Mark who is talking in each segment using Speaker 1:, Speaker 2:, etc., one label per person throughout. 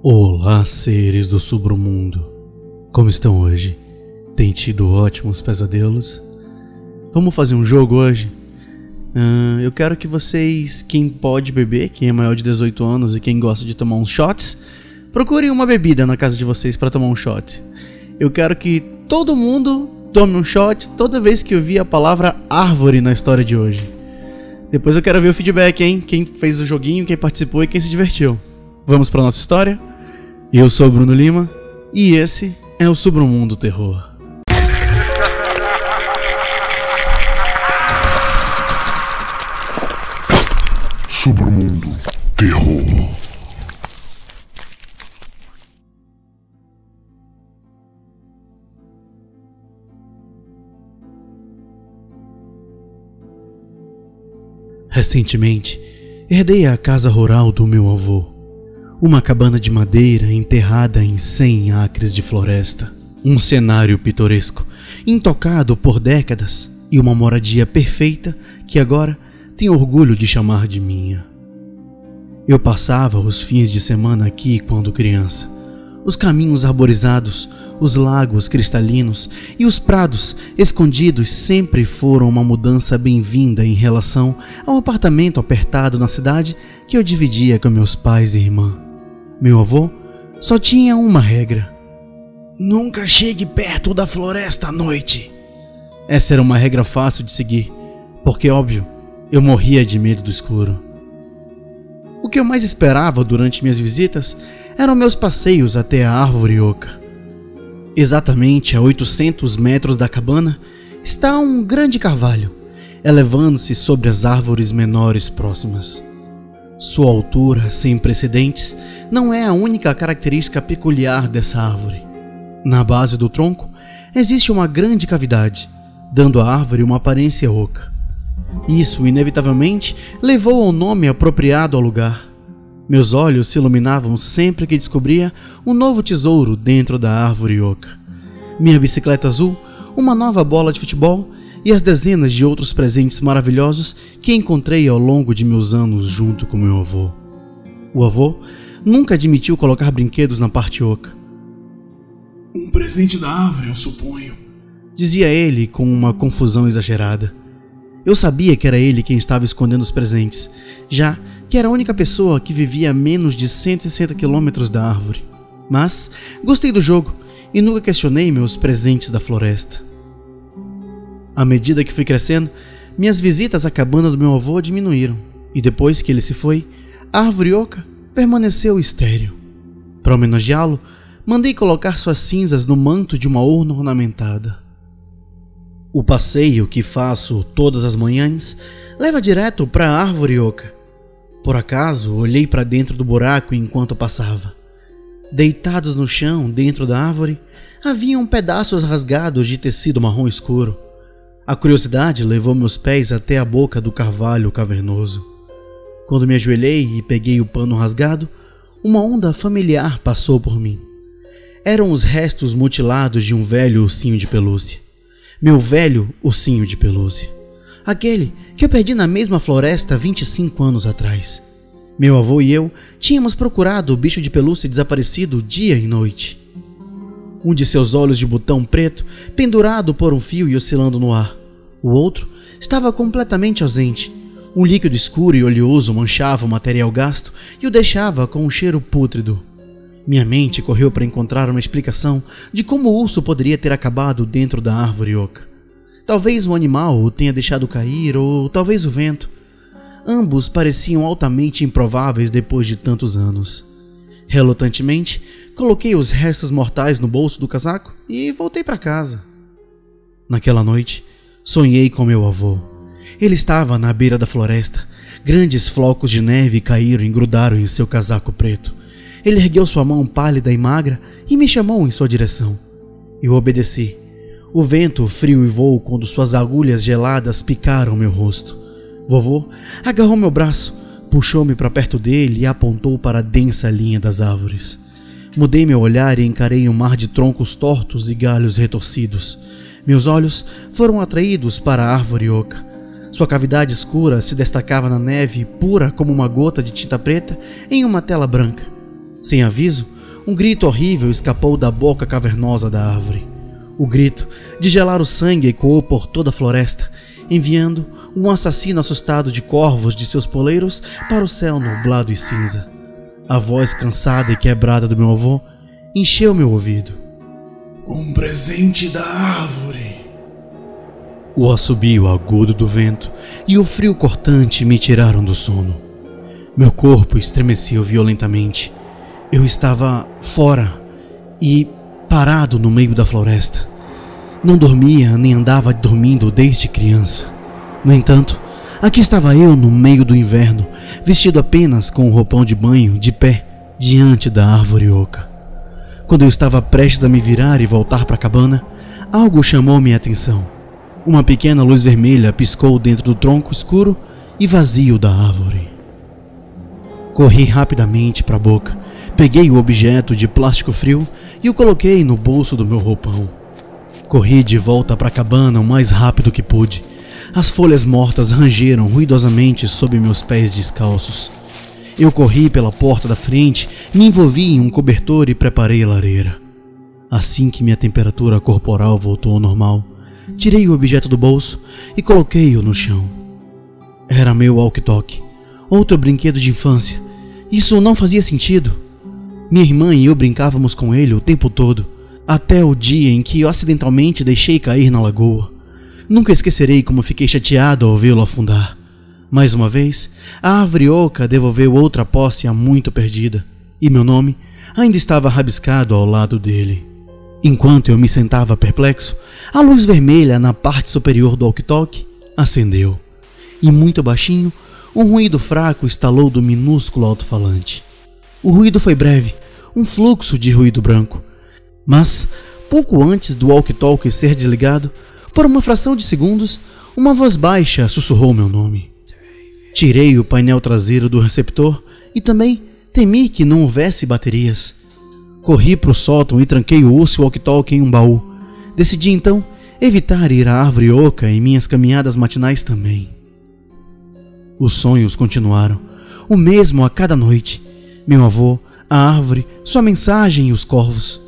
Speaker 1: Olá, seres do submundo. Como estão hoje? Tem tido ótimos pesadelos? Vamos fazer um jogo hoje? Uh, eu quero que vocês, quem pode beber, quem é maior de 18 anos e quem gosta de tomar uns shots, procurem uma bebida na casa de vocês para tomar um shot. Eu quero que todo mundo tome um shot toda vez que eu vi a palavra árvore na história de hoje. Depois eu quero ver o feedback, hein? Quem fez o joguinho, quem participou e quem se divertiu. Vamos para nossa história? Eu sou o Bruno Lima e esse é o Submundo Terror.
Speaker 2: Submundo Terror.
Speaker 1: Recentemente, herdei a casa rural do meu avô. Uma cabana de madeira enterrada em cem acres de floresta. Um cenário pitoresco, intocado por décadas, e uma moradia perfeita que agora tenho orgulho de chamar de minha. Eu passava os fins de semana aqui quando criança. Os caminhos arborizados, os lagos cristalinos e os prados escondidos sempre foram uma mudança bem-vinda em relação ao apartamento apertado na cidade que eu dividia com meus pais e irmã. Meu avô só tinha uma regra: nunca chegue perto da floresta à noite. Essa era uma regra fácil de seguir, porque, óbvio, eu morria de medo do escuro. O que eu mais esperava durante minhas visitas eram meus passeios até a árvore oca. Exatamente a 800 metros da cabana está um grande carvalho, elevando-se sobre as árvores menores próximas. Sua altura, sem precedentes, não é a única característica peculiar dessa árvore. Na base do tronco existe uma grande cavidade, dando à árvore uma aparência oca. Isso, inevitavelmente, levou ao nome apropriado ao lugar. Meus olhos se iluminavam sempre que descobria um novo tesouro dentro da árvore oca. Minha bicicleta azul, uma nova bola de futebol e as dezenas de outros presentes maravilhosos que encontrei ao longo de meus anos junto com meu avô. O avô nunca admitiu colocar brinquedos na parte oca.
Speaker 2: Um presente da árvore, eu suponho,
Speaker 1: dizia ele com uma confusão exagerada. Eu sabia que era ele quem estava escondendo os presentes, já que era a única pessoa que vivia a menos de 160 quilômetros da árvore. Mas gostei do jogo e nunca questionei meus presentes da floresta. À medida que fui crescendo, minhas visitas à cabana do meu avô diminuíram, e depois que ele se foi, a árvore oca permaneceu estéril. Para homenageá-lo, mandei colocar suas cinzas no manto de uma urna ornamentada. O passeio que faço todas as manhãs leva direto para a árvore oca. Por acaso, olhei para dentro do buraco enquanto passava. Deitados no chão, dentro da árvore, haviam pedaços rasgados de tecido marrom escuro. A curiosidade levou meus pés até a boca do carvalho cavernoso. Quando me ajoelhei e peguei o pano rasgado, uma onda familiar passou por mim. Eram os restos mutilados de um velho ursinho de pelúcia. Meu velho ursinho de pelúcia. Aquele que eu perdi na mesma floresta 25 anos atrás. Meu avô e eu tínhamos procurado o bicho de pelúcia desaparecido dia e noite. Um de seus olhos de botão preto, pendurado por um fio e oscilando no ar. O outro estava completamente ausente. Um líquido escuro e oleoso manchava o material gasto e o deixava com um cheiro pútrido. Minha mente correu para encontrar uma explicação de como o urso poderia ter acabado dentro da árvore oca. Talvez o animal o tenha deixado cair, ou talvez o vento. Ambos pareciam altamente improváveis depois de tantos anos. Relutantemente, coloquei os restos mortais no bolso do casaco e voltei para casa. Naquela noite, Sonhei com meu avô. Ele estava na beira da floresta. Grandes flocos de neve caíram e grudaram em seu casaco preto. Ele ergueu sua mão pálida e magra e me chamou em sua direção. Eu obedeci. O vento frio e voo quando suas agulhas geladas picaram meu rosto. Vovô agarrou meu braço, puxou-me para perto dele e apontou para a densa linha das árvores. Mudei meu olhar e encarei um mar de troncos tortos e galhos retorcidos. Meus olhos foram atraídos para a árvore oca. Sua cavidade escura se destacava na neve pura como uma gota de tinta preta em uma tela branca. Sem aviso, um grito horrível escapou da boca cavernosa da árvore. O grito de gelar o sangue ecoou por toda a floresta, enviando um assassino assustado de corvos de seus poleiros para o céu nublado e cinza. A voz cansada e quebrada do meu avô encheu meu ouvido.
Speaker 2: Um presente da árvore.
Speaker 1: O assobio agudo do vento e o frio cortante me tiraram do sono. Meu corpo estremeceu violentamente. Eu estava fora e parado no meio da floresta. Não dormia nem andava dormindo desde criança. No entanto, aqui estava eu no meio do inverno, vestido apenas com um roupão de banho, de pé, diante da árvore oca. Quando eu estava prestes a me virar e voltar para a cabana, algo chamou minha atenção. Uma pequena luz vermelha piscou dentro do tronco escuro e vazio da árvore. Corri rapidamente para a boca, peguei o objeto de plástico frio e o coloquei no bolso do meu roupão. Corri de volta para a cabana o mais rápido que pude. As folhas mortas rangeram ruidosamente sob meus pés descalços. Eu corri pela porta da frente, me envolvi em um cobertor e preparei a lareira. Assim que minha temperatura corporal voltou ao normal, tirei o objeto do bolso e coloquei-o no chão. Era meu walkie-talkie, outro brinquedo de infância. Isso não fazia sentido. Minha irmã e eu brincávamos com ele o tempo todo, até o dia em que eu acidentalmente deixei cair na lagoa. Nunca esquecerei como fiquei chateado ao vê-lo afundar. Mais uma vez, a árvore oca devolveu outra posse há muito perdida, e meu nome ainda estava rabiscado ao lado dele. Enquanto eu me sentava perplexo, a luz vermelha na parte superior do walkie-talkie acendeu, e muito baixinho, um ruído fraco estalou do minúsculo alto-falante. O ruído foi breve, um fluxo de ruído branco, mas pouco antes do walkie-talkie ser desligado, por uma fração de segundos, uma voz baixa sussurrou meu nome. Tirei o painel traseiro do receptor e também temi que não houvesse baterias. Corri para o sótão e tranquei o osso walkie-talkie em um baú. Decidi então evitar ir à árvore oca em minhas caminhadas matinais também. Os sonhos continuaram, o mesmo a cada noite. Meu avô, a árvore, sua mensagem e os corvos.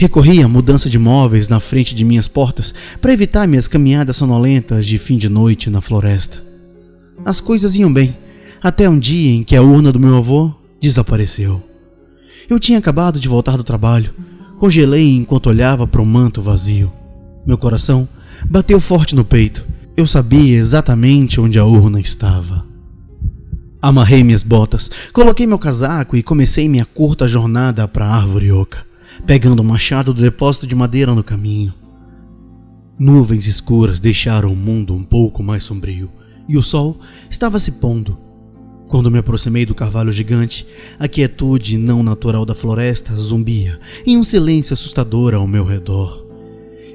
Speaker 1: Recorri à mudança de móveis na frente de minhas portas para evitar minhas caminhadas sonolentas de fim de noite na floresta. As coisas iam bem, até um dia em que a urna do meu avô desapareceu. Eu tinha acabado de voltar do trabalho, congelei enquanto olhava para o manto vazio. Meu coração bateu forte no peito. Eu sabia exatamente onde a urna estava. Amarrei minhas botas, coloquei meu casaco e comecei minha curta jornada para a árvore oca, pegando o machado do depósito de madeira no caminho. Nuvens escuras deixaram o mundo um pouco mais sombrio e o sol estava se pondo. Quando me aproximei do carvalho gigante, a quietude não natural da floresta zumbia em um silêncio assustador ao meu redor.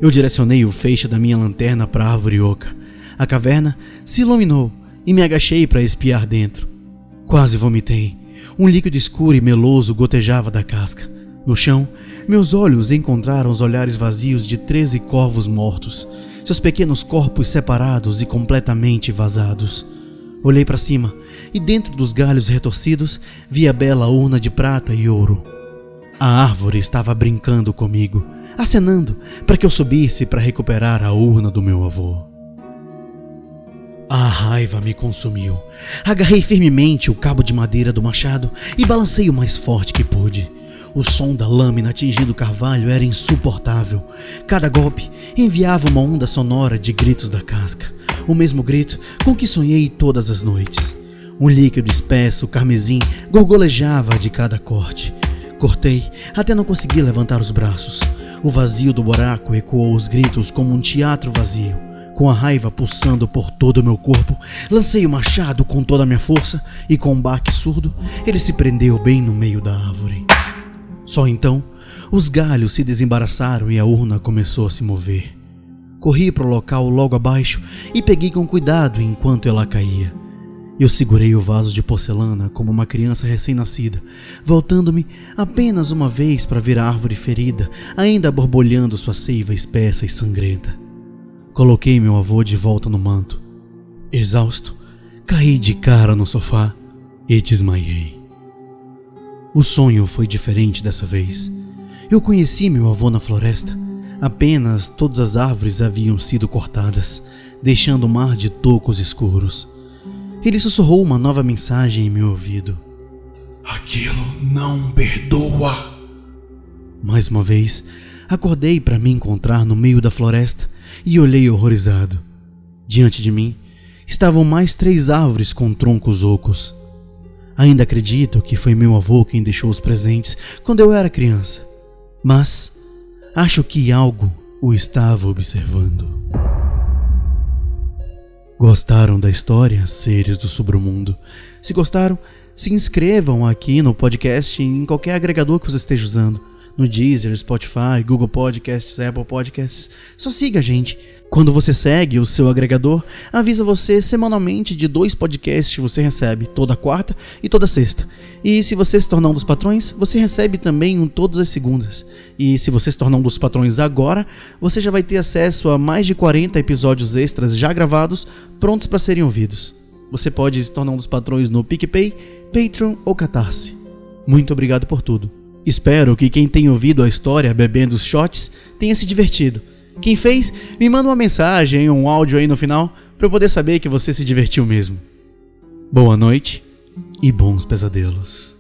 Speaker 1: Eu direcionei o feixe da minha lanterna para a árvore oca. A caverna se iluminou e me agachei para espiar dentro. Quase vomitei. Um líquido escuro e meloso gotejava da casca. No chão, meus olhos encontraram os olhares vazios de treze corvos mortos seus pequenos corpos separados e completamente vazados. Olhei para cima e dentro dos galhos retorcidos vi a bela urna de prata e ouro. A árvore estava brincando comigo, acenando para que eu subisse para recuperar a urna do meu avô. A raiva me consumiu. Agarrei firmemente o cabo de madeira do machado e balancei o mais forte que pude. O som da lâmina atingindo o carvalho era insuportável. Cada golpe enviava uma onda sonora de gritos da casca. O mesmo grito com que sonhei todas as noites. Um líquido espesso, carmesim, gorgolejava de cada corte. Cortei até não conseguir levantar os braços. O vazio do buraco ecoou os gritos como um teatro vazio. Com a raiva pulsando por todo o meu corpo, lancei o machado com toda a minha força e, com um baque surdo, ele se prendeu bem no meio da árvore. Só então, os galhos se desembaraçaram e a urna começou a se mover. Corri para o local logo abaixo e peguei com cuidado enquanto ela caía. Eu segurei o vaso de porcelana como uma criança recém-nascida, voltando-me apenas uma vez para ver a árvore ferida, ainda borbulhando sua seiva espessa e sangrenta. Coloquei meu avô de volta no manto. Exausto, caí de cara no sofá e desmaiei. O sonho foi diferente dessa vez. Eu conheci meu avô na floresta. Apenas todas as árvores haviam sido cortadas, deixando um mar de tocos escuros. Ele sussurrou uma nova mensagem em meu ouvido.
Speaker 2: Aquilo não perdoa.
Speaker 1: Mais uma vez, acordei para me encontrar no meio da floresta e olhei horrorizado. Diante de mim estavam mais três árvores com troncos ocos. Ainda acredito que foi meu avô quem deixou os presentes quando eu era criança, mas acho que algo o estava observando. Gostaram da história, seres do submundo? Se gostaram, se inscrevam aqui no podcast em qualquer agregador que você esteja usando. No Deezer, Spotify, Google Podcasts, Apple Podcasts. Só siga a gente. Quando você segue o seu agregador, avisa você semanalmente de dois podcasts que você recebe, toda quarta e toda sexta. E se você se tornar um dos patrões, você recebe também um todas as segundas. E se você se tornar um dos patrões agora, você já vai ter acesso a mais de 40 episódios extras já gravados, prontos para serem ouvidos. Você pode se tornar um dos patrões no PicPay, Patreon ou Catarse. Muito obrigado por tudo. Espero que quem tem ouvido a história bebendo os shots tenha se divertido. Quem fez, me manda uma mensagem, um áudio aí no final, para eu poder saber que você se divertiu mesmo. Boa noite e bons pesadelos.